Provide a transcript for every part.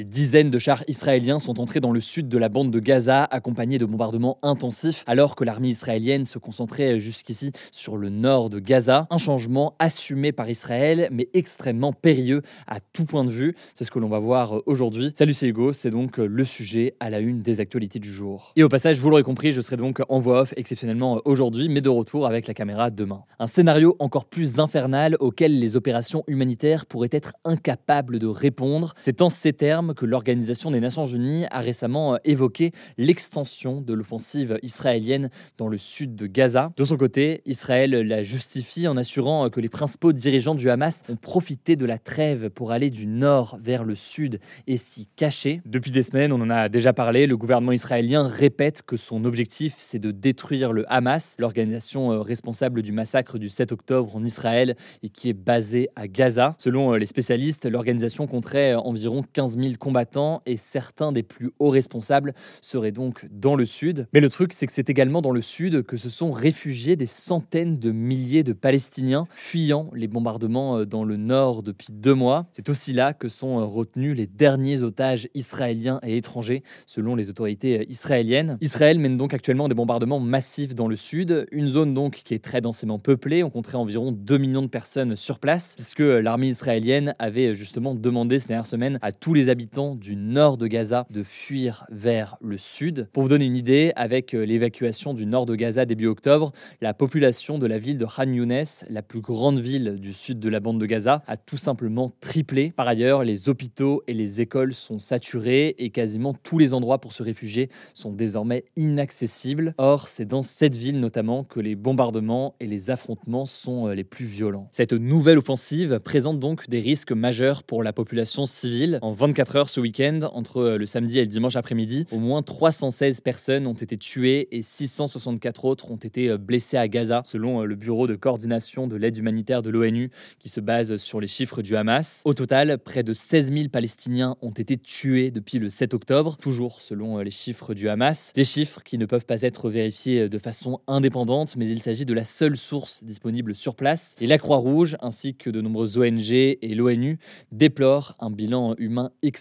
Des dizaines de chars israéliens sont entrés dans le sud de la bande de Gaza, accompagnés de bombardements intensifs, alors que l'armée israélienne se concentrait jusqu'ici sur le nord de Gaza. Un changement assumé par Israël, mais extrêmement périlleux à tout point de vue. C'est ce que l'on va voir aujourd'hui. Salut, c'est Hugo, c'est donc le sujet à la une des actualités du jour. Et au passage, vous l'aurez compris, je serai donc en voix off exceptionnellement aujourd'hui, mais de retour avec la caméra demain. Un scénario encore plus infernal auquel les opérations humanitaires pourraient être incapables de répondre. C'est en ces termes que l'Organisation des Nations Unies a récemment euh, évoqué l'extension de l'offensive israélienne dans le sud de Gaza. De son côté, Israël la justifie en assurant euh, que les principaux dirigeants du Hamas ont profité de la trêve pour aller du nord vers le sud et s'y cacher. Depuis des semaines, on en a déjà parlé, le gouvernement israélien répète que son objectif, c'est de détruire le Hamas, l'organisation euh, responsable du massacre du 7 octobre en Israël et qui est basée à Gaza. Selon les spécialistes, l'organisation compterait environ 15 000 combattants et certains des plus hauts responsables seraient donc dans le sud. Mais le truc, c'est que c'est également dans le sud que se sont réfugiés des centaines de milliers de Palestiniens fuyant les bombardements euh, dans le nord depuis deux mois. C'est aussi là que sont euh, retenus les derniers otages israéliens et étrangers, selon les autorités euh, israéliennes. Israël mène donc actuellement des bombardements massifs dans le sud, une zone donc qui est très densément peuplée. On compterait environ 2 millions de personnes sur place, puisque l'armée israélienne avait justement demandé ces dernières semaines à tous les habitants du nord de Gaza de fuir vers le sud. Pour vous donner une idée, avec euh, l'évacuation du nord de Gaza début octobre, la population de la ville de Khan Younes, la plus grande ville du sud de la bande de Gaza, a tout simplement triplé. Par ailleurs, les hôpitaux et les écoles sont saturés et quasiment tous les endroits pour se réfugier sont désormais inaccessibles. Or, c'est dans cette ville notamment que les bombardements et les affrontements sont euh, les plus violents. Cette nouvelle offensive présente donc des risques majeurs pour la population civile. En 24 heures ce week-end, entre euh, le samedi et le dimanche après-midi, au moins 316 personnes ont été tuées et 664 autres ont été euh, blessées à Gaza, selon euh, le Bureau de coordination de l'aide humanitaire de l'ONU, qui se base sur les chiffres du Hamas. Au total, près de 16 000 Palestiniens ont été tués depuis le 7 octobre, toujours selon les chiffres du Hamas. Des chiffres qui ne peuvent pas être vérifiés de façon indépendante, mais il s'agit de la seule source disponible sur place. Et la Croix-Rouge, ainsi que de nombreuses ONG et l'ONU, déplorent un bilan humain extrêmement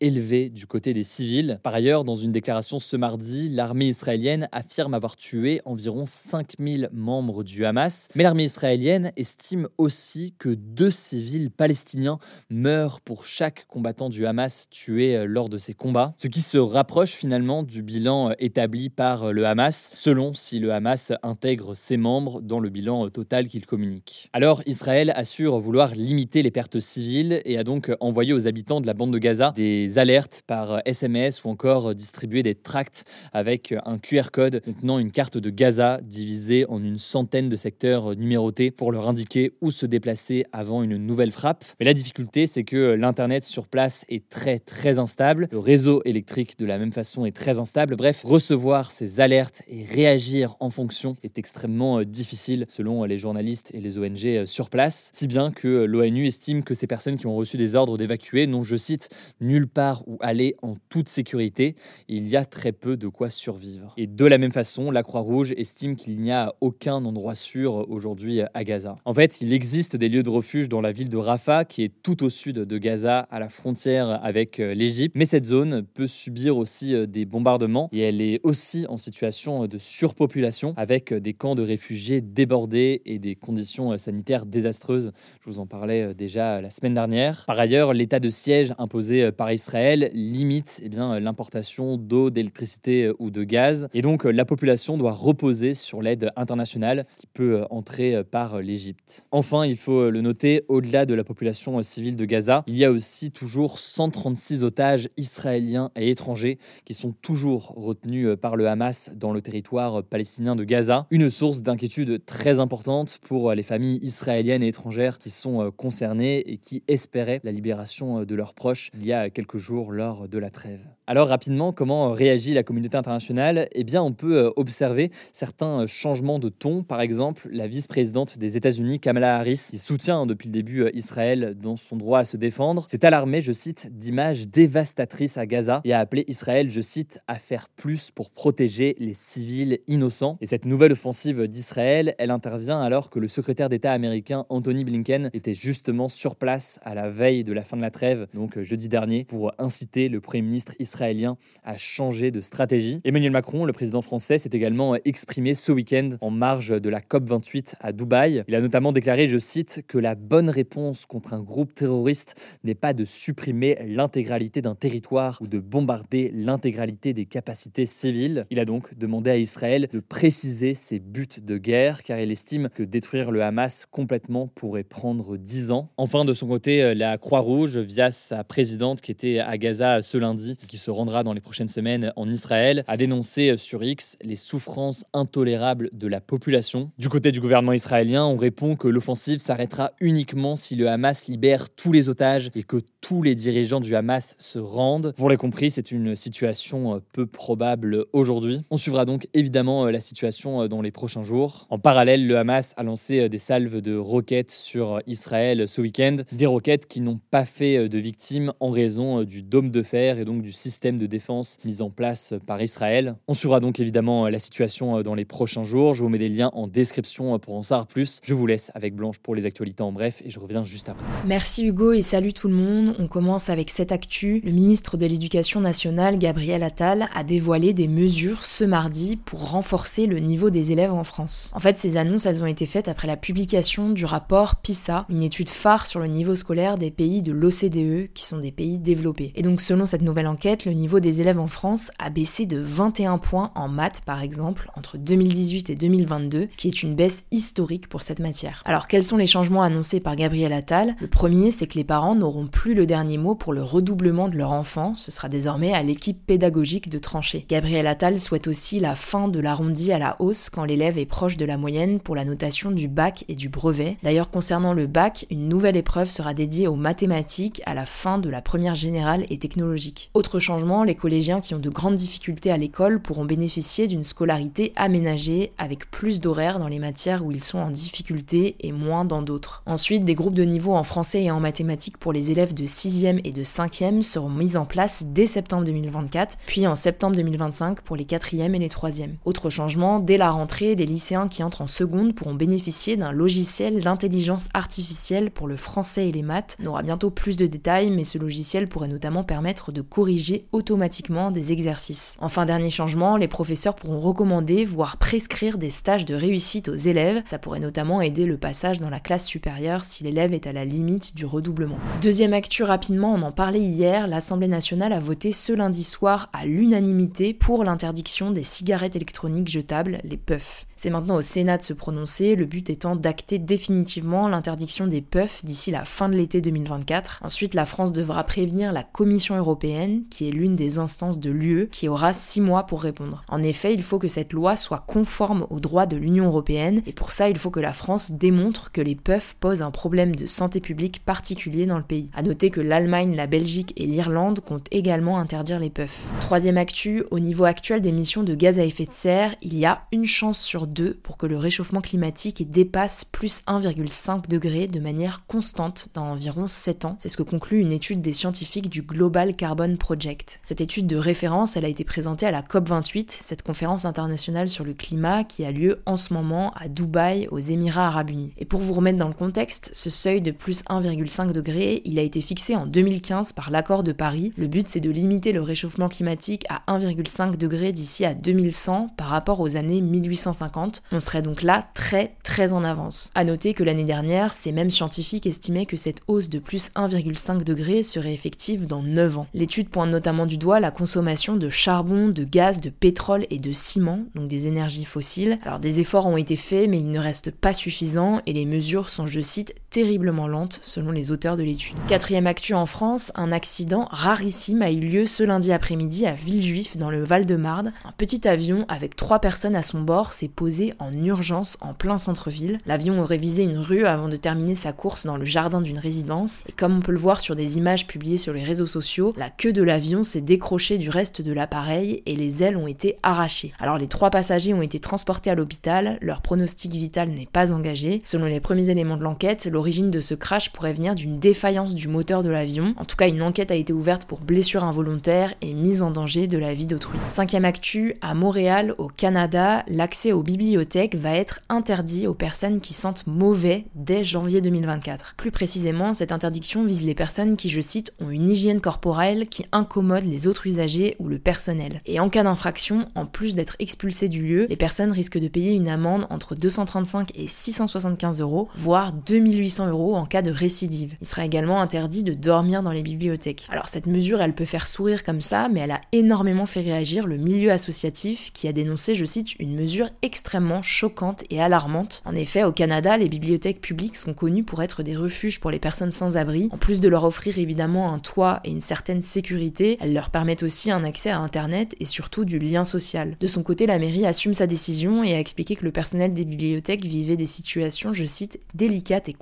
élevé du côté des civils. Par ailleurs, dans une déclaration ce mardi, l'armée israélienne affirme avoir tué environ 5000 membres du Hamas. Mais l'armée israélienne estime aussi que deux civils palestiniens meurent pour chaque combattant du Hamas tué euh, lors de ces combats, ce qui se rapproche finalement du bilan euh, établi par euh, le Hamas, selon si le Hamas intègre ses membres dans le bilan total qu'il communique. Alors Israël assure vouloir limiter les pertes civiles et a donc envoyé aux habitants de la bande de Gaza des alertes par SMS ou encore distribuer des tracts avec un QR code contenant une carte de Gaza divisée en une centaine de secteurs numérotés pour leur indiquer où se déplacer avant une nouvelle frappe. Mais la difficulté, c'est que l'Internet sur place est très très instable. Le réseau électrique de la même façon est très instable. Bref, recevoir ces alertes et réagir en fonction est extrêmement difficile selon les journalistes et les ONG sur place. Si bien que l'ONU estime que ces personnes qui ont reçu des ordres d'évacuer n'ont, je cite, nulle part où aller en toute sécurité, il y a très peu de quoi survivre. Et de la même façon, la Croix-Rouge estime qu'il n'y a aucun endroit sûr aujourd'hui à Gaza. En fait, il existe des lieux de refuge dans la ville de Rafah, qui est tout au sud de Gaza, à la frontière avec euh, l'Égypte, mais cette zone peut subir aussi euh, des bombardements et elle est aussi en situation de surpopulation, avec des camps de réfugiés débordés et des conditions sanitaires désastreuses. Je vous en parlais euh, déjà la semaine dernière. Par ailleurs, l'état de siège imposé imposées par Israël limitent eh bien, l'importation d'eau, d'électricité ou de gaz. Et donc la population doit reposer sur l'aide internationale qui peut entrer par l'Égypte. Enfin, il faut le noter, au-delà de la population civile de Gaza, il y a aussi toujours 136 otages israéliens et étrangers qui sont toujours retenus par le Hamas dans le territoire palestinien de Gaza. Une source d'inquiétude très importante pour les familles israéliennes et étrangères qui sont concernées et qui espéraient la libération de leurs proches il y a quelques jours lors de la trêve. Alors rapidement, comment réagit la communauté internationale? Eh bien, on peut observer certains changements de ton. Par exemple, la vice-présidente des États-Unis, Kamala Harris, qui soutient depuis le début Israël dans son droit à se défendre, s'est alarmée, je cite, d'images dévastatrices à Gaza et a appelé Israël, je cite, à faire plus pour protéger les civils innocents. Et cette nouvelle offensive d'Israël, elle intervient alors que le secrétaire d'État américain Anthony Blinken était justement sur place à la veille de la fin de la trêve, jeudi dernier, pour inciter le Premier ministre israélien à changer de stratégie. Emmanuel Macron, le président français, s'est également exprimé ce week-end en marge de la COP28 à Dubaï. Il a notamment déclaré, je cite, que la bonne réponse contre un groupe terroriste n'est pas de supprimer l'intégralité d'un territoire ou de bombarder l'intégralité des capacités civiles. Il a donc demandé à Israël de préciser ses buts de guerre car il estime que détruire le Hamas complètement pourrait prendre 10 ans. Enfin, de son côté, la Croix-Rouge, via sa présidente qui était à Gaza ce lundi, qui se rendra dans les prochaines semaines en Israël, a dénoncé sur X les souffrances intolérables de la population. Du côté du gouvernement israélien, on répond que l'offensive s'arrêtera uniquement si le Hamas libère tous les otages et que tous les dirigeants du Hamas se rendent. Vous l'avez compris, c'est une situation peu probable aujourd'hui. On suivra donc évidemment la situation dans les prochains jours. En parallèle, le Hamas a lancé des salves de roquettes sur Israël ce week-end, des roquettes qui n'ont pas fait de victimes en raison du dôme de fer et donc du système de défense mis en place par Israël. On suivra donc évidemment la situation dans les prochains jours. Je vous mets des liens en description pour en savoir plus. Je vous laisse avec Blanche pour les actualités en bref et je reviens juste après. Merci Hugo et salut tout le monde. On commence avec cette actu. Le ministre de l'Éducation nationale, Gabriel Attal, a dévoilé des mesures ce mardi pour renforcer le niveau des élèves en France. En fait, ces annonces, elles ont été faites après la publication du rapport PISA, une étude phare sur le niveau scolaire des pays de l'OCDE, qui sont des pays développés. Et donc, selon cette nouvelle enquête, le niveau des élèves en France a baissé de 21 points en maths, par exemple, entre 2018 et 2022, ce qui est une baisse historique pour cette matière. Alors, quels sont les changements annoncés par Gabriel Attal? Le premier, c'est que les parents n'auront plus le dernier mot pour le redoublement de leur enfant, ce sera désormais à l'équipe pédagogique de trancher. Gabriel Attal souhaite aussi la fin de l'arrondi à la hausse quand l'élève est proche de la moyenne pour la notation du bac et du brevet. D'ailleurs, concernant le bac, une nouvelle épreuve sera dédiée aux mathématiques à la fin de la première générale et technologique. Autre changement, les collégiens qui ont de grandes difficultés à l'école pourront bénéficier d'une scolarité aménagée avec plus d'horaires dans les matières où ils sont en difficulté et moins dans d'autres. Ensuite, des groupes de niveau en français et en mathématiques pour les élèves de 6e et de 5e seront mis en place dès septembre 2024, puis en septembre 2025 pour les 4e et les 3e. Autre changement, dès la rentrée, les lycéens qui entrent en seconde pourront bénéficier d'un logiciel d'intelligence artificielle pour le français et les maths. On aura bientôt plus de détails, mais ce logiciel pourrait notamment permettre de corriger automatiquement des exercices. Enfin, dernier changement, les professeurs pourront recommander, voire prescrire des stages de réussite aux élèves. Ça pourrait notamment aider le passage dans la classe supérieure si l'élève est à la limite du redoublement. Deuxième actu rapidement, on en parlait hier, l'Assemblée nationale a voté ce lundi soir à l'unanimité pour l'interdiction des cigarettes électroniques jetables, les puffs. C'est maintenant au Sénat de se prononcer, le but étant d'acter définitivement l'interdiction des puffs d'ici la fin de l'été 2024. Ensuite, la France devra prévenir la Commission européenne, qui est l'une des instances de l'UE, qui aura six mois pour répondre. En effet, il faut que cette loi soit conforme aux droits de l'Union européenne, et pour ça, il faut que la France démontre que les puffs posent un problème de santé publique particulier dans le pays. A noter que l'Allemagne, la Belgique et l'Irlande comptent également interdire les puffs. Troisième actu, au niveau actuel des émissions de gaz à effet de serre, il y a une chance sur deux pour que le réchauffement climatique dépasse plus 1,5 degré de manière constante dans environ 7 ans. C'est ce que conclut une étude des scientifiques du Global Carbon Project. Cette étude de référence, elle a été présentée à la COP28, cette conférence internationale sur le climat qui a lieu en ce moment à Dubaï, aux Émirats arabes unis. Et pour vous remettre dans le contexte, ce seuil de plus 1,5 degré, il a été fixé en 2015 par l'accord de Paris. Le but, c'est de limiter le réchauffement climatique à 1,5 degré d'ici à 2100 par rapport aux années 1850 2050. On serait donc là très très en avance. À noter que l'année dernière, ces mêmes scientifiques estimaient que cette hausse de plus 1,5 degré serait effective dans 9 ans. L'étude pointe notamment du doigt la consommation de charbon, de gaz, de pétrole et de ciment, donc des énergies fossiles. Alors des efforts ont été faits, mais ils ne restent pas suffisants et les mesures sont, je cite, terriblement lentes selon les auteurs de l'étude. Quatrième actu en France, un accident rarissime a eu lieu ce lundi après-midi à Villejuif dans le Val-de-Marne. Un petit avion avec trois personnes à son bord s'est posé en urgence en plein centre-ville. L'avion aurait visé une rue avant de terminer sa course dans le jardin d'une résidence et comme on peut le voir sur des images publiées sur les réseaux sociaux, la queue de l'avion s'est décrochée du reste de l'appareil et les ailes ont été arrachées. Alors les trois passagers ont été transportés à l'hôpital, leur pronostic vital n'est pas engagé. Selon les premiers éléments de l'enquête, l'origine de ce crash pourrait venir d'une défaillance du moteur de l'avion. En tout cas, une enquête a été ouverte pour blessure involontaire et mise en danger de la vie d'autrui. Cinquième actu, à Montréal, au Canada, l'accès aux bibliothèques va être interdit aux personnes qui sentent mauvais dès janvier 2024. Plus précisément, cette interdiction vise les personnes qui, je cite, ont une hygiène corporelle qui incommode les autres usagers ou le personnel. Et en cas d'infraction, en plus d'être expulsées du lieu, les personnes risquent de payer une amende entre 235 et 675 euros, voire 2800 en cas de récidive. Il sera également interdit de dormir dans les bibliothèques. Alors cette mesure, elle peut faire sourire comme ça, mais elle a énormément fait réagir le milieu associatif qui a dénoncé, je cite, une mesure extrêmement choquante et alarmante. En effet, au Canada, les bibliothèques publiques sont connues pour être des refuges pour les personnes sans abri. En plus de leur offrir évidemment un toit et une certaine sécurité, elles leur permettent aussi un accès à Internet et surtout du lien social. De son côté, la mairie assume sa décision et a expliqué que le personnel des bibliothèques vivait des situations, je cite, délicates et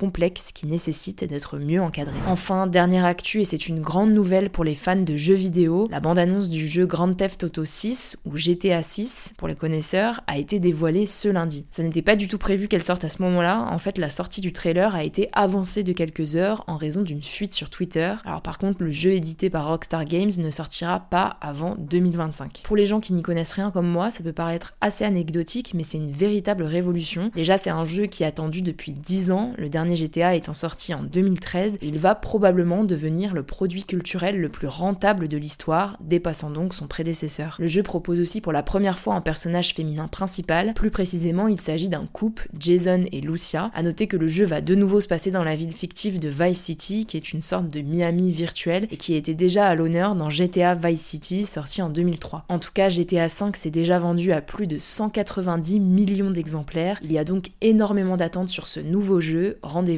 qui nécessitent d'être mieux encadrées. Enfin, dernière actu, et c'est une grande nouvelle pour les fans de jeux vidéo, la bande-annonce du jeu Grand Theft Auto 6, ou GTA 6 pour les connaisseurs, a été dévoilée ce lundi. Ça n'était pas du tout prévu qu'elle sorte à ce moment-là, en fait la sortie du trailer a été avancée de quelques heures en raison d'une fuite sur Twitter. Alors par contre, le jeu édité par Rockstar Games ne sortira pas avant 2025. Pour les gens qui n'y connaissent rien comme moi, ça peut paraître assez anecdotique, mais c'est une véritable révolution. Déjà, c'est un jeu qui est attendu depuis 10 ans, le dernier GTA étant sorti en 2013, et il va probablement devenir le produit culturel le plus rentable de l'histoire, dépassant donc son prédécesseur. Le jeu propose aussi pour la première fois un personnage féminin principal, plus précisément il s'agit d'un couple, Jason et Lucia. À noter que le jeu va de nouveau se passer dans la ville fictive de Vice City, qui est une sorte de Miami virtuel et qui était déjà à l'honneur dans GTA Vice City, sorti en 2003. En tout cas, GTA V s'est déjà vendu à plus de 190 millions d'exemplaires. Il y a donc énormément d'attentes sur ce nouveau jeu. Rendez-vous